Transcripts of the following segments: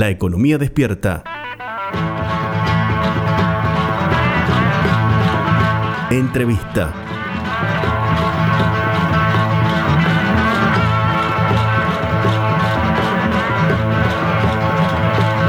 La economía despierta. Entrevista.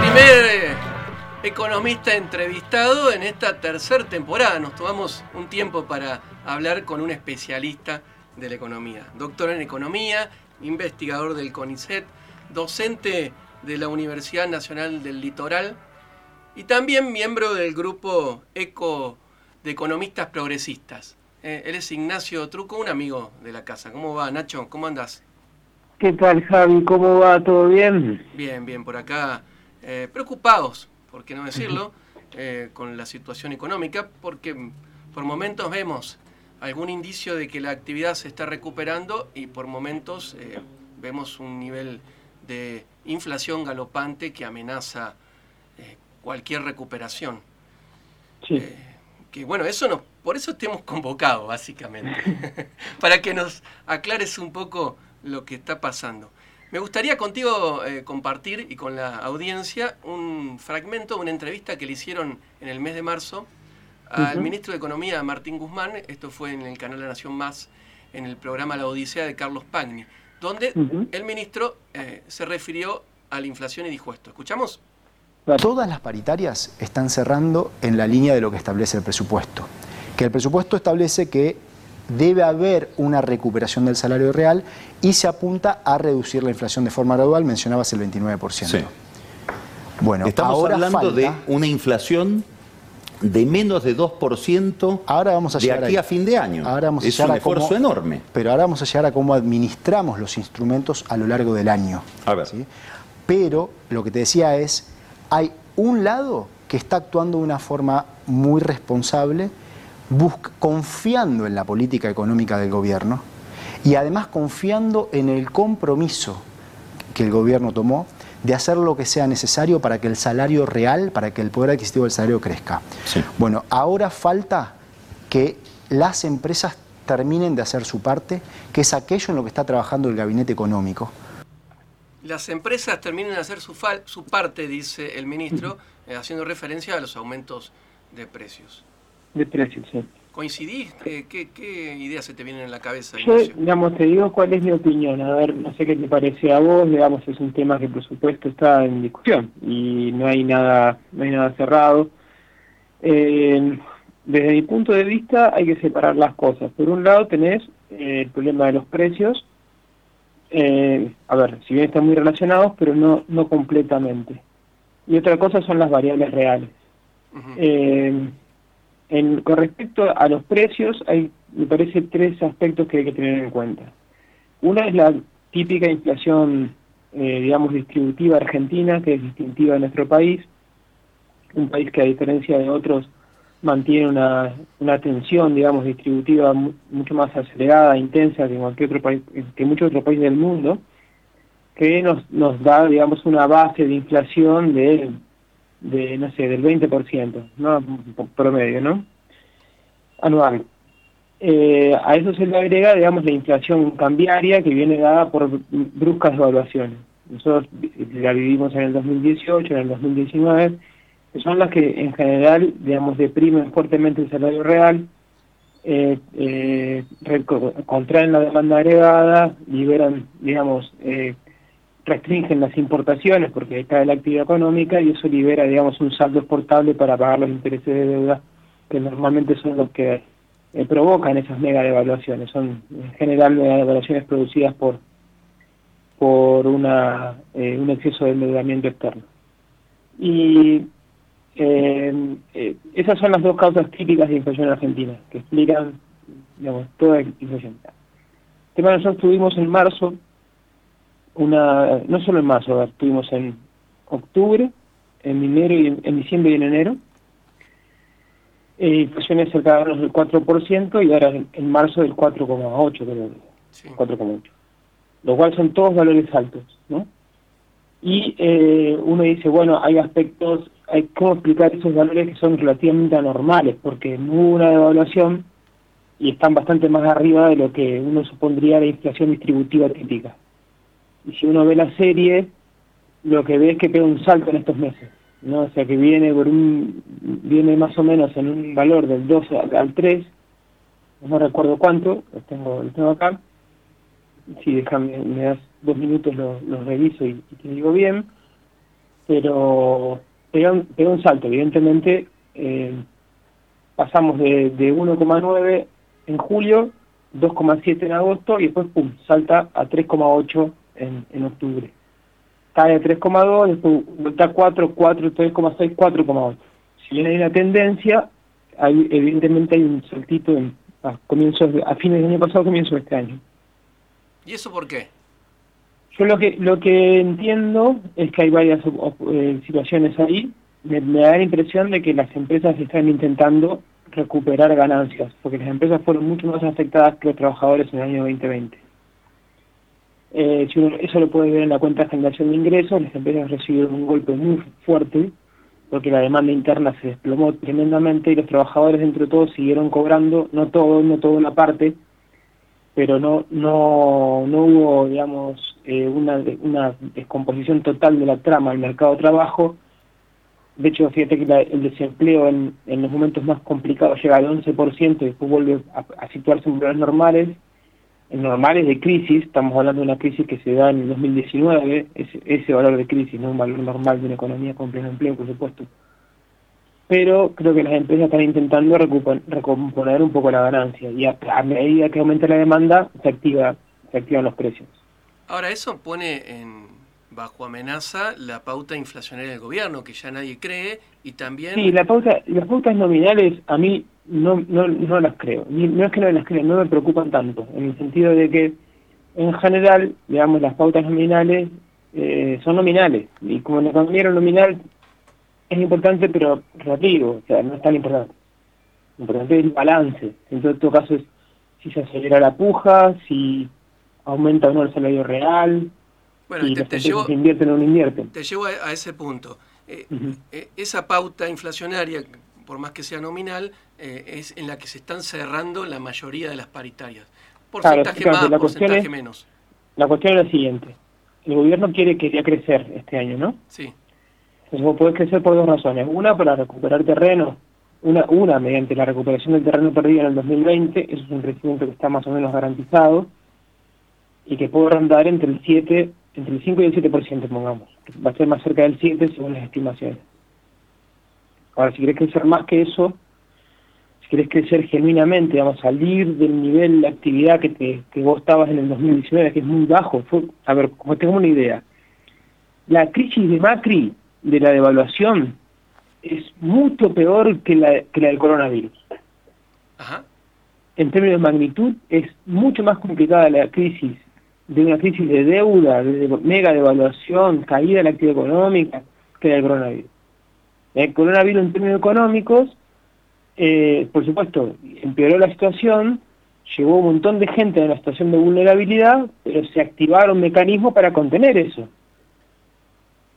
Primer eh, economista entrevistado en esta tercera temporada. Nos tomamos un tiempo para hablar con un especialista de la economía. Doctor en economía, investigador del CONICET, docente de la Universidad Nacional del Litoral y también miembro del grupo ECO de Economistas Progresistas. Eh, él es Ignacio Truco, un amigo de la casa. ¿Cómo va, Nacho? ¿Cómo andas? ¿Qué tal, Javi? ¿Cómo va? ¿Todo bien? Bien, bien, por acá. Eh, preocupados, por qué no decirlo, eh, con la situación económica, porque por momentos vemos algún indicio de que la actividad se está recuperando y por momentos vemos un nivel de inflación galopante que amenaza eh, cualquier recuperación. Sí. Eh, que bueno, eso nos, por eso te hemos convocado, básicamente, para que nos aclares un poco lo que está pasando. Me gustaría contigo eh, compartir y con la audiencia un fragmento de una entrevista que le hicieron en el mes de marzo al ministro de Economía, Martín Guzmán. Esto fue en el canal La Nación Más, en el programa La Odisea de Carlos Pagni donde el ministro eh, se refirió a la inflación y dijo esto. ¿Escuchamos? Todas las paritarias están cerrando en la línea de lo que establece el presupuesto. Que el presupuesto establece que debe haber una recuperación del salario real y se apunta a reducir la inflación de forma gradual, mencionabas el 29%. Sí. Bueno, Estamos ahora hablando de una inflación de menos de 2% ahora vamos a de aquí a fin de año. Ahora vamos a es un esfuerzo enorme. Pero ahora vamos a llegar a cómo administramos los instrumentos a lo largo del año. A ver. Pero lo que te decía es, hay un lado que está actuando de una forma muy responsable, confiando en la política económica del gobierno y además confiando en el compromiso que el gobierno tomó de hacer lo que sea necesario para que el salario real, para que el poder adquisitivo del salario crezca. Bueno, ahora falta que las empresas terminen de hacer su parte, que es aquello en lo que está trabajando el gabinete económico. Las empresas terminen de hacer su, su parte, dice el ministro, eh, haciendo referencia a los aumentos de precios. De precios, sí. ¿Coincidís? ¿Qué, ideas se te vienen en la cabeza? Yo, digamos, te digo cuál es mi opinión. A ver, no sé qué te parece a vos. Digamos, es un tema que por supuesto está en discusión y no hay nada, no hay nada cerrado. Eh, desde mi punto de vista hay que separar las cosas. Por un lado tenés eh, el problema de los precios. Eh, a ver, si bien están muy relacionados, pero no, no completamente. Y otra cosa son las variables reales. En, con respecto a los precios, hay, me parece, tres aspectos que hay que tener en cuenta. Una es la típica inflación, eh, digamos, distributiva argentina, que es distintiva de nuestro país, un país que a diferencia de otros mantiene una, una tensión, digamos, distributiva mucho más acelerada, intensa que cualquier otro país, que muchos otros países del mundo, que nos, nos da, digamos, una base de inflación de de, no sé, del 20%, ¿no? Promedio, ¿no? Anual. Eh, a eso se le agrega, digamos, la inflación cambiaria que viene dada por bruscas devaluaciones. Nosotros la vivimos en el 2018, en el 2019, que son las que en general, digamos, deprimen fuertemente el salario real, eh, eh, contraen la demanda agregada, liberan, digamos, restringen las importaciones porque cae la actividad económica y eso libera, digamos, un saldo exportable para pagar los intereses de deuda que normalmente son los que eh, provocan esas mega devaluaciones. Son en general mega devaluaciones producidas por por una eh, un exceso de endeudamiento externo. Y eh, esas son las dos causas típicas de inflación argentina, que explican, digamos, toda la inflación. Tema nosotros tuvimos en marzo una, no solo en marzo, estuvimos en octubre, en enero y en, diciembre y en enero, eh, inflaciones cercanas del 4% y ahora en, marzo del 4,8, creo. 4,8. Lo cual son todos valores altos, ¿no? Y eh, uno dice, bueno, hay aspectos, hay cómo explicar esos valores que son relativamente anormales, porque no hubo una devaluación y están bastante más arriba de lo que uno supondría la inflación distributiva típica. Y si uno ve la serie, lo que ve es que pega un salto en estos meses. ¿no? O sea que viene por un viene más o menos en un valor del 2 al 3, no recuerdo cuánto, lo tengo, lo tengo acá. Si déjame, me das dos minutos, lo, reviso y, te digo bien. Pero pega un, pega un salto, evidentemente. Eh, pasamos de, de 1,9 en julio, 2,7 en agosto y después, pum, salta a 3,8 en, en octubre cae a 3,2, después vuelta a 4, 4, 3,6, 4,8. Si bien hay una tendencia, hay, evidentemente hay un saltito en, a, comienzos a fines del año pasado, comienzo de este año. ¿Y eso por qué? Yo lo que lo que entiendo es que hay varias eh, situaciones ahí. Me, me, da la impresión de que las empresas están intentando recuperar ganancias, porque las empresas fueron mucho más afectadas que los trabajadores en el año 2020. Eh, eso lo puede ver en la cuenta de generación de ingresos, las empresas recibieron un golpe muy fuerte porque la demanda interna se desplomó tremendamente y los trabajadores dentro de todo siguieron cobrando, no todo, no toda una parte, pero no no no hubo, digamos, eh, una, una descomposición total de la trama del mercado de trabajo. De hecho, fíjate que el desempleo en, en los momentos más complicados llega al 11% y después vuelve a, a situarse en valores normales normales de crisis, estamos hablando de una crisis que se da en el 2019, ese, ese valor de crisis, no un valor normal de una economía con pleno empleo, por supuesto. Pero creo que las empresas están intentando recomponer un poco la ganancia y a, medida que aumenta la demanda se activa se activan los precios. Ahora, eso pone en, bajo amenaza la pauta inflacionaria del gobierno, que ya nadie cree, y también... Sí, la pauta, las pautas nominales a mí no, no, no las creo. No es que no las creo, no me preocupan tanto, en el sentido de que, en general, digamos, las pautas nominales eh, son nominales, y como la economía nominal es importante, pero relativo, o sea, no es tan importante. Lo importante es el balance. En todo caso es si se acelera la puja, si aumenta o no el salario real, bueno, te, te llevo, invierten o no invierten. Te llevo a, ese punto. Eh, eh, esa pauta inflacionaria por más que sea nominal, eh, es en la que se están cerrando la mayoría de las paritarias. Porcentaje más, la porcentaje menos. La cuestión es la siguiente. El gobierno quiere quería crecer este año, ¿no? Sí. Entonces vos podés crecer por dos razones. Una, para recuperar terreno. Una, una mediante la recuperación del terreno perdido en el 2020. Eso es un crecimiento que está más o menos garantizado. Y que puede rondar entre el 7, entre el 5 y el 7%, pongamos. Va a ser más cerca del 7 según las estimaciones. Ahora, si querés crecer más que eso, si querés crecer genuinamente, vamos a salir del nivel de actividad que, te, que vos estabas en el 2019, que es muy bajo. a ver, como tengo una idea, la crisis de Macri, de la devaluación, es mucho peor que la, que la del coronavirus. Ajá. En términos de magnitud, es mucho más complicada la crisis de una crisis de deuda, de mega devaluación, caída de la actividad económica, que la del coronavirus. El coronavirus en términos económicos, eh, por supuesto, empeoró la situación, llegó un montón de gente en la situación de vulnerabilidad, pero se activaron mecanismos para contener eso.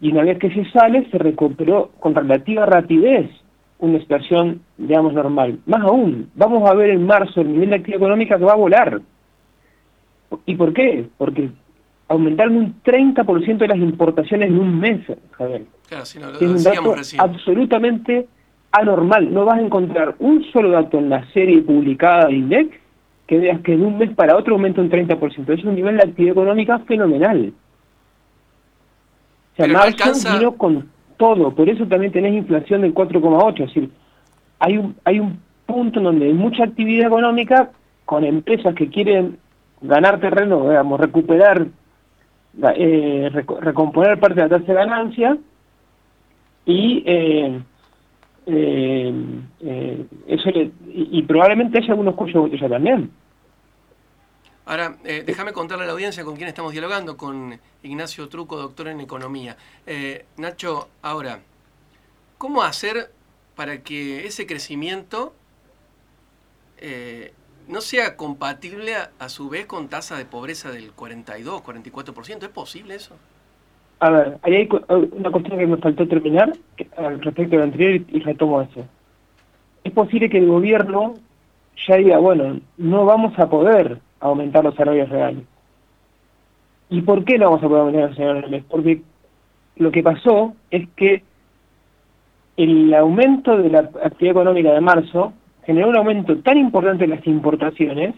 Y una vez que se sale, se recuperó con relativa rapidez una situación, digamos, normal. Más aún, vamos a ver en marzo el nivel de actividad económica que va a volar. ¿Y por qué? Porque aumentaron un 30% de las importaciones en un mes, Javier. Claro, si no, es un dato absolutamente anormal. No vas a encontrar un solo dato en la serie publicada de INDEC que veas que de un mes para otro aumenta un 30%. Es un nivel de actividad económica fenomenal. O sea, marzo vino con todo. Por eso también tenés inflación del 4,8. Es decir, hay un, hay un punto en donde hay mucha actividad económica con empresas que quieren ganar terreno, digamos, recuperar eh, recomponer parte de la tasa de ganancia y eh, eh, eh, eso y, probablemente haya algunos cuellos de también. Ahora, déjame contarle a la audiencia con quién estamos dialogando, con Ignacio Truco, doctor en economía. Nacho, ahora, ¿cómo hacer para que ese crecimiento no sea compatible a, su vez con tasa de pobreza del 42, 44%. ¿Es posible eso? A ver, ahí hay una cuestión que me faltó terminar al respecto de lo anterior y, retomo eso. Es posible que el gobierno ya diga, bueno, no vamos a poder aumentar los salarios reales. ¿Y por qué no vamos a poder aumentar los salarios reales? Porque lo que pasó es que el aumento de la actividad económica de marzo generó un aumento tan importante en las importaciones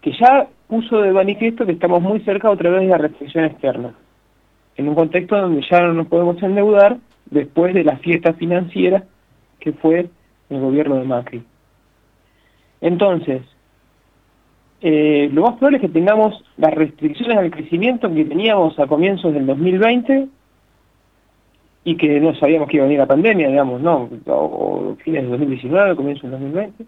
que ya puso de manifiesto que estamos muy cerca otra vez de la restricción externa, en un contexto donde ya no nos podemos endeudar después de la fiesta financiera que fue el gobierno de Macri. Entonces, eh, lo más probable es que tengamos las restricciones al crecimiento que teníamos a comienzos del 2020 y que no sabíamos que iba a venir la pandemia, digamos, ¿no? O, fines del 2019, comienzos del 2020.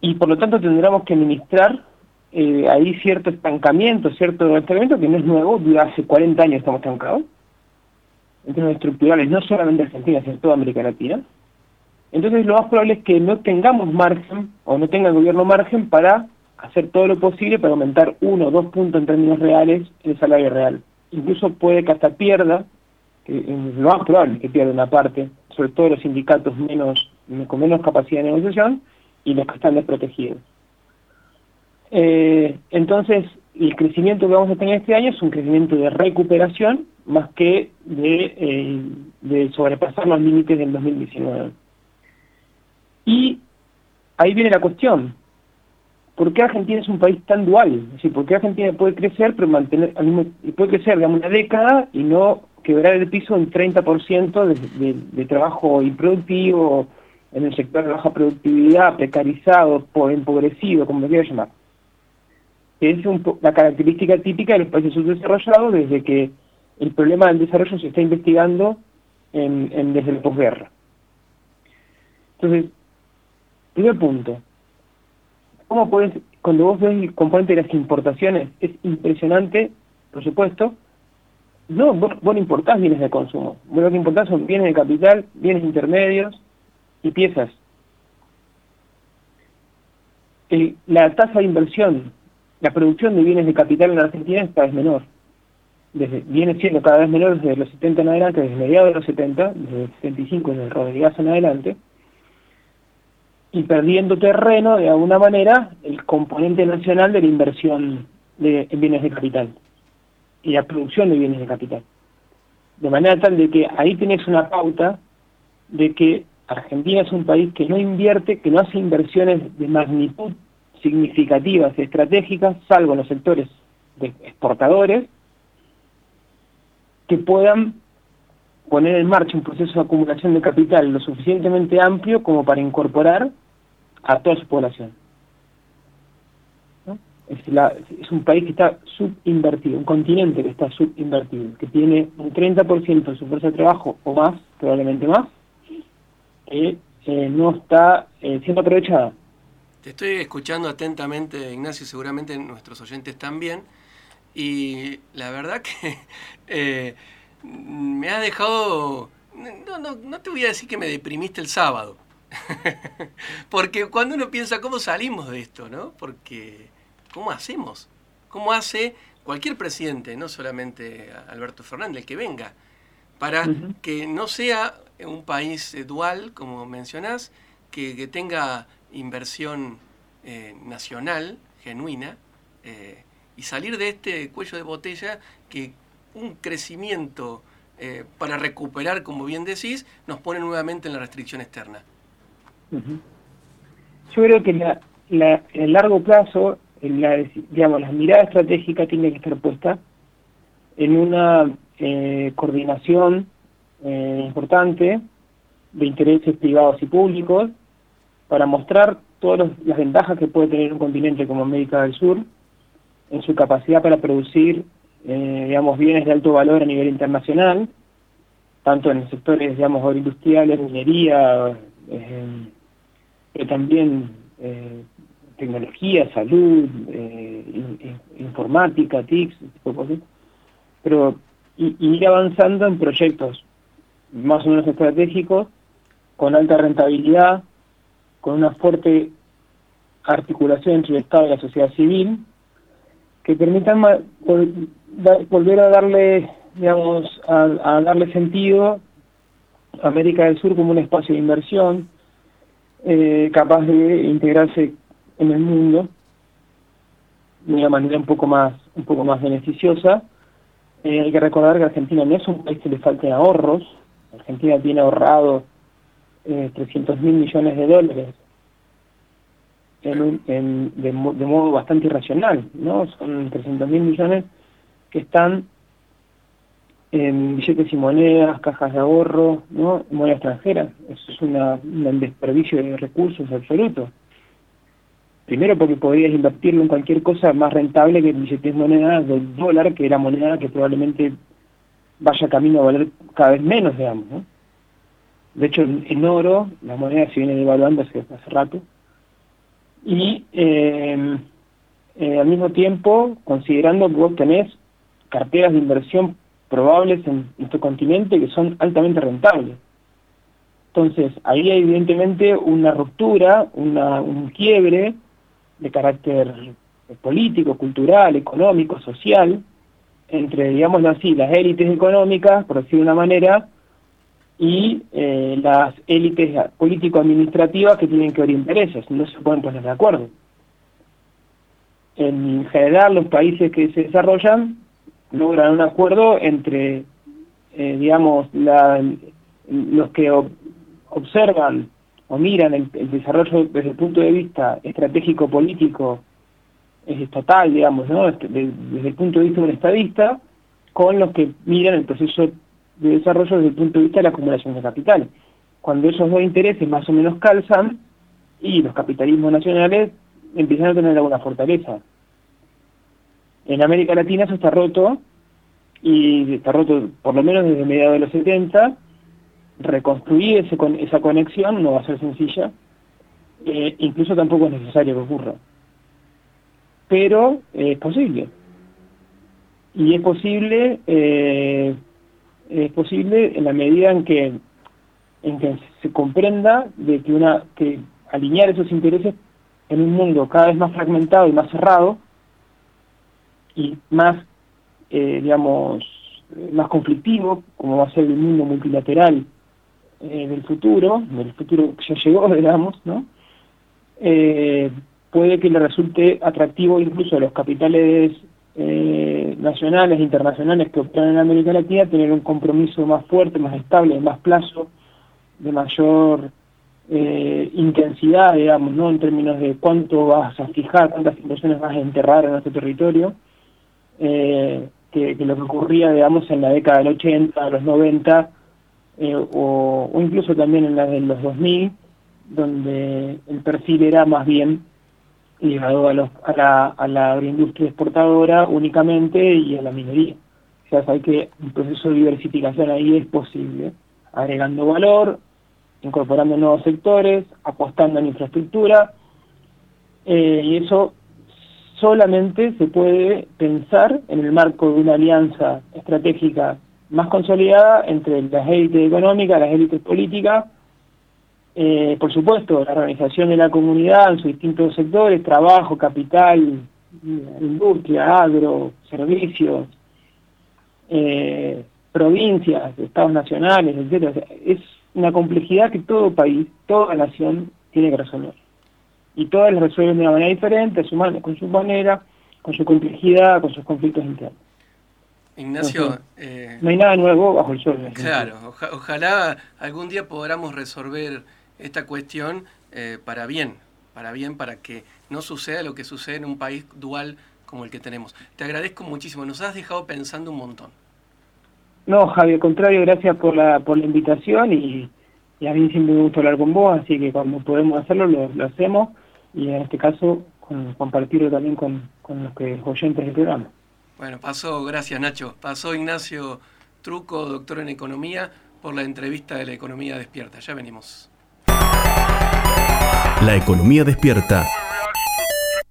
Y, por lo tanto tendremos que administrar eh, ahí cierto estancamiento, cierto estancamiento que no es nuevo, hace 40 años estamos estancados, en términos estructurales, no solamente Argentina, sino toda América Latina. Entonces lo más probable es que no tengamos margen, o no tenga el gobierno margen para hacer todo lo posible para aumentar uno o dos puntos en términos reales el salario real. Incluso puede que hasta pierda, lo más probable es que pierda una parte, sobre todo los sindicatos menos con menos capacidad de negociación y los que están desprotegidos. Eh, entonces, el crecimiento que vamos a tener este año es un crecimiento de recuperación más que de, eh, sobrepasar los límites del 2019. Y ahí viene la cuestión. ¿Por qué Argentina es un país tan dual? Es decir, ¿por qué Argentina puede crecer, pero mantener, puede crecer, digamos, una década y no quebrar el piso en 30% de, de, trabajo improductivo, en el sector de baja productividad, precarizado, empobrecido, como lo quiera llamar? Es la característica típica de los países subdesarrollados desde que el problema del desarrollo se está investigando desde la posguerra. Entonces, Primer punto. ¿Cómo puedes, cuando vos ves el componente de las importaciones, es impresionante, por supuesto, no, vos, no importás bienes de consumo, vos lo que importás son bienes de capital, bienes intermedios y piezas. la tasa de inversión, la producción de bienes de capital en Argentina es cada vez menor. Viene siendo cada vez menor desde los 70 en adelante, desde mediados de los 70, desde el 75 desde el Rodríguez en adelante, y perdiendo terreno de alguna manera el componente nacional de la inversión de, en bienes de capital y la producción de bienes de capital. De manera tal de que ahí tenés una pauta de que Argentina es un país que no invierte, que no hace inversiones de magnitud significativas, estratégicas, salvo los sectores exportadores, que puedan poner en marcha un proceso de acumulación de capital lo suficientemente amplio como para incorporar a toda su población. Es, un país que está subinvertido, un continente que está subinvertido, que tiene un 30% de su fuerza de trabajo o más, probablemente más, que eh, no está eh, siendo aprovechada. Te estoy escuchando atentamente, Ignacio, seguramente nuestros oyentes también, y la verdad que eh, me ha dejado, no, no, no te voy a decir que me deprimiste el sábado, Porque cuando uno piensa cómo salimos de esto, ¿no? Porque ¿cómo hacemos? ¿Cómo hace cualquier presidente, no solamente Alberto Fernández, el que venga, para que no sea un país dual, como mencionás, que, tenga inversión eh, nacional, genuina, eh, y salir de este cuello de botella que un crecimiento para recuperar, como bien decís, nos pone nuevamente en la restricción externa. Yo creo que la, la, en el largo plazo, la, digamos, la mirada estratégica tiene que estar puesta en una eh, coordinación eh, importante de intereses privados y públicos para mostrar todas las ventajas que puede tener un continente como América del Sur en su capacidad para producir, eh, digamos, bienes de alto valor a nivel internacional, tanto en sectores, digamos, agroindustriales, minería, pero también eh, tecnología, salud, eh, informática, TICs, tipo cosas. Pero y, ir avanzando en proyectos más o menos estratégicos, con alta rentabilidad, con una fuerte articulación entre el Estado y la sociedad civil, que permitan volver a darle, digamos, a darle sentido a América del Sur como un espacio de inversión, eh, capaz de integrarse en el mundo de una manera un poco más un poco más beneficiosa Eh, hay que recordar que Argentina no es un país que le falte ahorros. Argentina tiene ahorrado eh, 300 mil millones de dólares en, de, modo bastante irracional, ¿no? Son 300 mil millones que están en billetes y monedas, cajas de ahorro, ¿no? Moneda extranjera. Eso es una, un desperdicio de recursos absoluto. Primero porque podrías invertirlo en cualquier cosa más rentable que billetes monedas del dólar, que es la moneda que probablemente vaya camino a valer cada vez menos, digamos, ¿no? De hecho, en oro, la moneda se viene devaluando hace, hace rato, y eh, eh, al mismo tiempo considerando que vos tenés carteras de inversión probables en nuestro continente que son altamente rentables. Entonces, ahí hay evidentemente una ruptura, un quiebre de carácter político, cultural, económico, social, entre, digámoslo así, las élites económicas, por decir de una manera, y eh, las élites político-administrativas que tienen que ver intereses, no se pueden poner de acuerdo. En general, los países que se desarrollan logran un acuerdo entre, eh, digamos, los que observan o miran el, desarrollo desde el punto de vista estratégico-político estatal, digamos, ¿no? Este, desde el punto de vista de un estadista, con los que miran el proceso de desarrollo desde el punto de vista de la acumulación de capital. Cuando esos dos intereses más o menos calzan y los capitalismos nacionales empiezan a tener alguna fortaleza. En América Latina eso está roto y está roto por lo menos desde mediados de los 70. Reconstruir ese, esa conexión no va a ser sencilla, eh, incluso tampoco es necesario que ocurra. Pero es posible. Y es posible eh, es posible en la medida en que en que se comprenda de que una que alinear esos intereses en un mundo cada vez más fragmentado y más cerrado y más eh, digamos más conflictivo como va a ser el mundo multilateral eh, del futuro del futuro que ya llegó digamos no eh, puede que le resulte atractivo incluso a los capitales eh, nacionales internacionales que operan en América Latina tener un compromiso más fuerte, más estable, de más plazo, de mayor eh, intensidad, digamos, ¿no? en términos de cuánto vas a fijar, cuántas inversiones vas a enterrar en nuestro territorio, eh, que, lo que ocurría, digamos, en la década del 80, los 90, o, o, incluso también en la de los 2000, donde el perfil era más bien ligado a, los, a, la, a la agroindustria exportadora únicamente y a la minería. O sea, hay que un proceso de diversificación ahí es posible, agregando valor, incorporando nuevos sectores, apostando en infraestructura, eh, y eso solamente se puede pensar en el marco de una alianza estratégica más consolidada entre las élites económicas, las élites políticas, eh, por supuesto, la organización de la comunidad en sus distintos sectores, trabajo, capital, industria, agro, servicios, eh, provincias, estados nacionales, etcétera. Es una complejidad que todo país, toda nación tiene que resolver. Y todas las resuelven de una manera diferente, con su manera, con su complejidad, con sus conflictos internos. Ignacio, eh, no hay nada nuevo bajo el sol. Claro, ojalá algún día podamos resolver esta cuestión eh, para bien, para bien, para que no suceda lo que sucede en un país dual como el que tenemos. Te agradezco muchísimo, nos has dejado pensando un montón. No, Javier, al contrario, gracias por la, por la invitación y, a mí siempre me gusta hablar con vos, así que cuando podemos hacerlo lo, hacemos y en este caso compartirlo también con, con los que oyentes del programa. Bueno, pasó, gracias Nacho, pasó Ignacio Truco, doctor en Economía, por la entrevista de la Economía Despierta. Ya venimos. La economía despierta